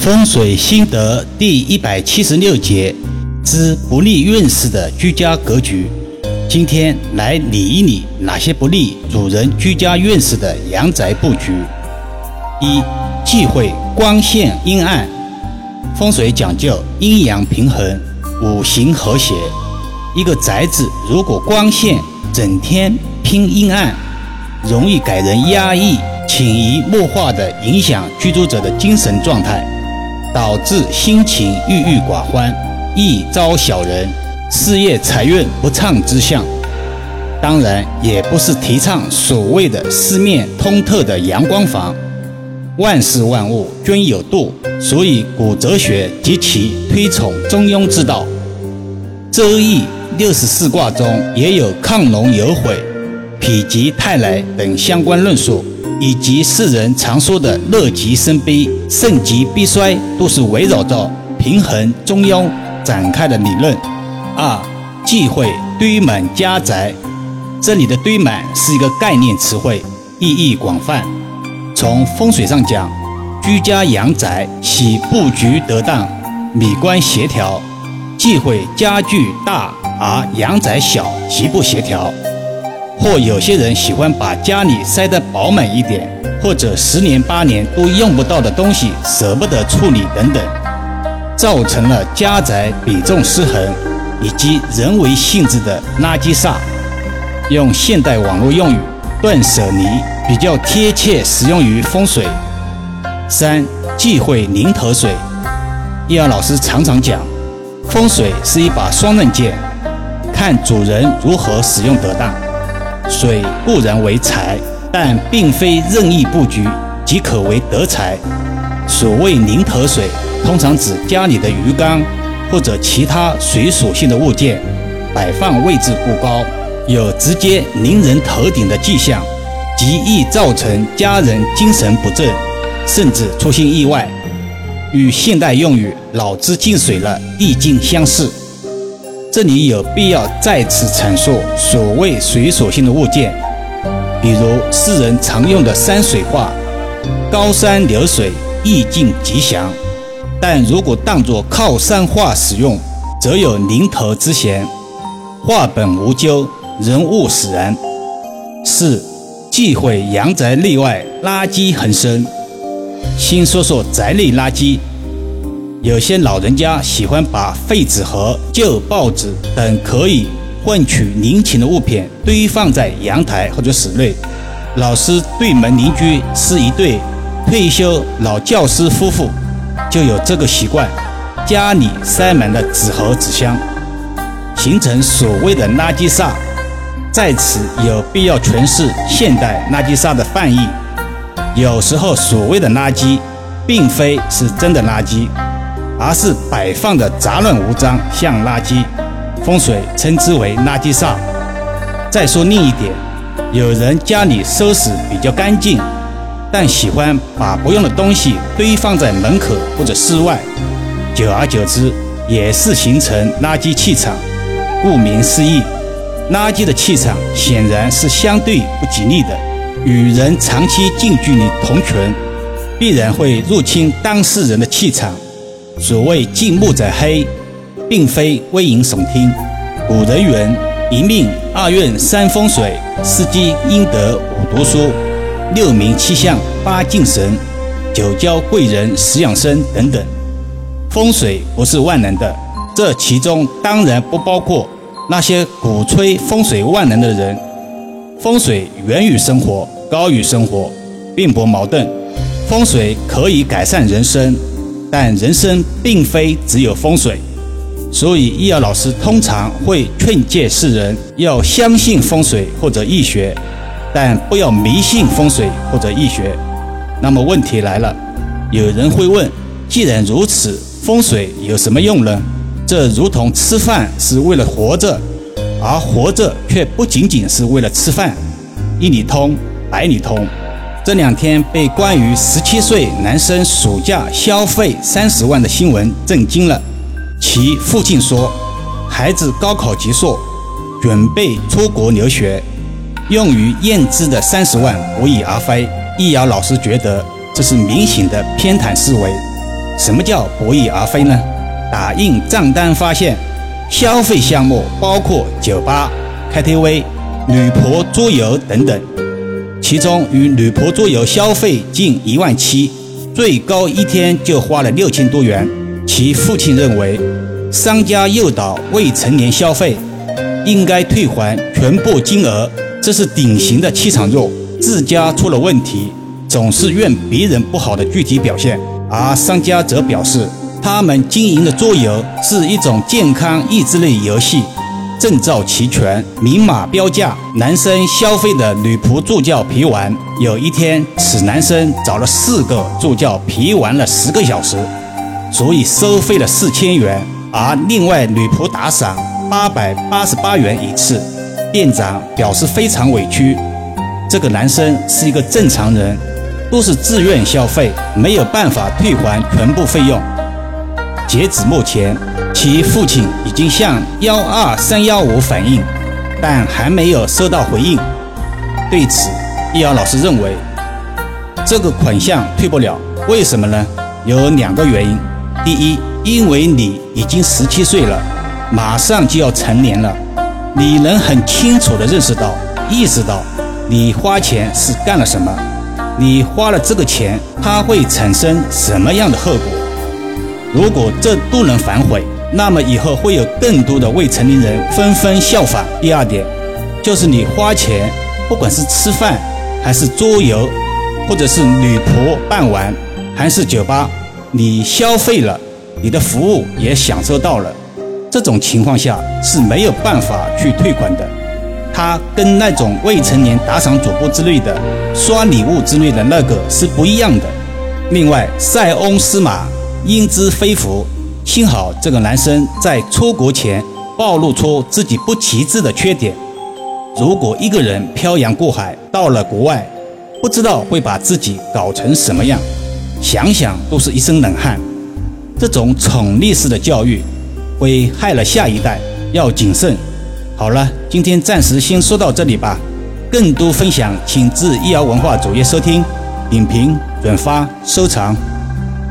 风水心得第一百七十六节之不利运势的居家格局。今天来理一理哪些不利主人居家运势的阳宅布局。一、忌讳光线阴暗。风水讲究阴阳平衡、五行和谐。一个宅子如果光线整天偏阴暗，容易给人压抑、潜移默化地影响居住者的精神状态。导致心情郁郁寡欢，易招小人，事业财运不畅之象。当然，也不是提倡所谓的四面通透的阳光房。万事万物均有度，所以古哲学极其推崇中庸之道。周易六十四卦中也有亢龙有悔、否极泰来等相关论述。以及世人常说的乐极生悲、盛极必衰，都是围绕着平衡中庸展开的理论。二、忌讳堆满家宅。这里的堆满是一个概念词汇，意义广泛。从风水上讲，居家阳宅喜布局得当、米观协调；忌讳家具大而阳宅小，极不协调。或有些人喜欢把家里塞得饱满一点，或者十年八年都用不到的东西舍不得处理等等，造成了家宅比重失衡，以及人为性质的垃圾煞。用现代网络用语，断舍离比较贴切，适用于风水。三忌讳零头水。易遥老师常常讲，风水是一把双刃剑，看主人如何使用得当。水固然为财，但并非任意布局即可为得财。所谓零头水，通常指家里的鱼缸或者其他水属性的物件摆放位置过高，有直接临人头顶的迹象，极易造成家人精神不振，甚至出现意外。与现代用语“脑子进水了”意境相似。这里有必要再次阐述所谓水属性的物件，比如世人常用的山水画，高山流水，意境吉祥。但如果当作靠山画使用，则有临头之嫌，画本无咎，人物使然。四忌讳阳宅内外垃圾横生。先说说宅内垃圾。有些老人家喜欢把废纸盒、旧报纸等可以换取零钱的物品堆放在阳台或者室内。老师对门邻居是一对退休老教师夫妇，就有这个习惯，家里塞满了纸盒纸箱，形成所谓的垃圾煞。在此有必要诠释现代垃圾煞的范义。有时候所谓的垃圾，并非是真的垃圾。而是摆放的杂乱无章，像垃圾，风水称之为垃圾煞。再说另一点，有人家里收拾比较干净，但喜欢把不用的东西堆放在门口或者室外，久而久之也是形成垃圾气场。顾名思义，垃圾的气场显然是相对不吉利的，与人长期近距离同存，必然会入侵当事人的气场。所谓近木者黑，并非危言耸听。古人云：一命二运三风水，四积阴德五读书，六名七相八敬神，九交贵人十养生等等。风水不是万能的，这其中当然不包括那些鼓吹风水万能的人。风水源于生活，高于生活，并不矛盾。风水可以改善人生。但人生并非只有风水，所以易遥老师通常会劝诫世人要相信风水或者易学，但不要迷信风水或者易学。那么问题来了，有人会问：既然如此，风水有什么用呢？这如同吃饭是为了活着，而活着却不仅仅是为了吃饭。一理通百理通。这两天被关于十七岁男生暑假消费三十万的新闻震惊了。其父亲说，孩子高考结束，准备出国留学，用于验资的三十万不翼而飞。易遥老师觉得这是明显的偏袒思维。什么叫不翼而飞呢？打印账单发现，消费项目包括酒吧、KTV、女仆桌游等等，其中与女仆桌游消费近一万七，最高一天就花了六千多元。其父亲认为，商家诱导未成年消费，应该退还全部金额，这是典型的气场弱，自家出了问题。总是怨别人不好的具体表现，而商家则表示，他们经营的桌游是一种健康益智类游戏，证照齐全，明码标价。男生消费的女仆助教陪玩，有一天此男生找了四个助教陪玩了十个小时，所以收费了四千元，而另外女仆打赏八百八十八元一次。店长表示非常委屈，这个男生是一个正常人。都是自愿消费，没有办法退还全部费用。截止目前，其父亲已经向幺二三幺五反映，但还没有收到回应。对此，易遥老师认为，这个款项退不了，为什么呢？有两个原因。第一，因为你已经十七岁了，马上就要成年了，你能很清楚地认识到、意识到，你花钱是干了什么。你花了这个钱，它会产生什么样的后果？如果这都能反悔，那么以后会有更多的未成年人纷纷效仿。第二点，就是你花钱，不管是吃饭，还是桌游，或者是女仆伴玩，还是酒吧，你消费了，你的服务也享受到了，这种情况下是没有办法去退款的。它跟那种未成年打赏主播之类的、刷礼物之类的那个是不一样的。另外，塞翁失马，焉知非福。幸好这个男生在出国前暴露出自己不旗帜的缺点。如果一个人漂洋过海到了国外，不知道会把自己搞成什么样，想想都是一身冷汗。这种宠溺式的教育，会害了下一代，要谨慎。好了，今天暂时先说到这里吧。更多分享，请至易瑶文化主页收听、点评、转发、收藏。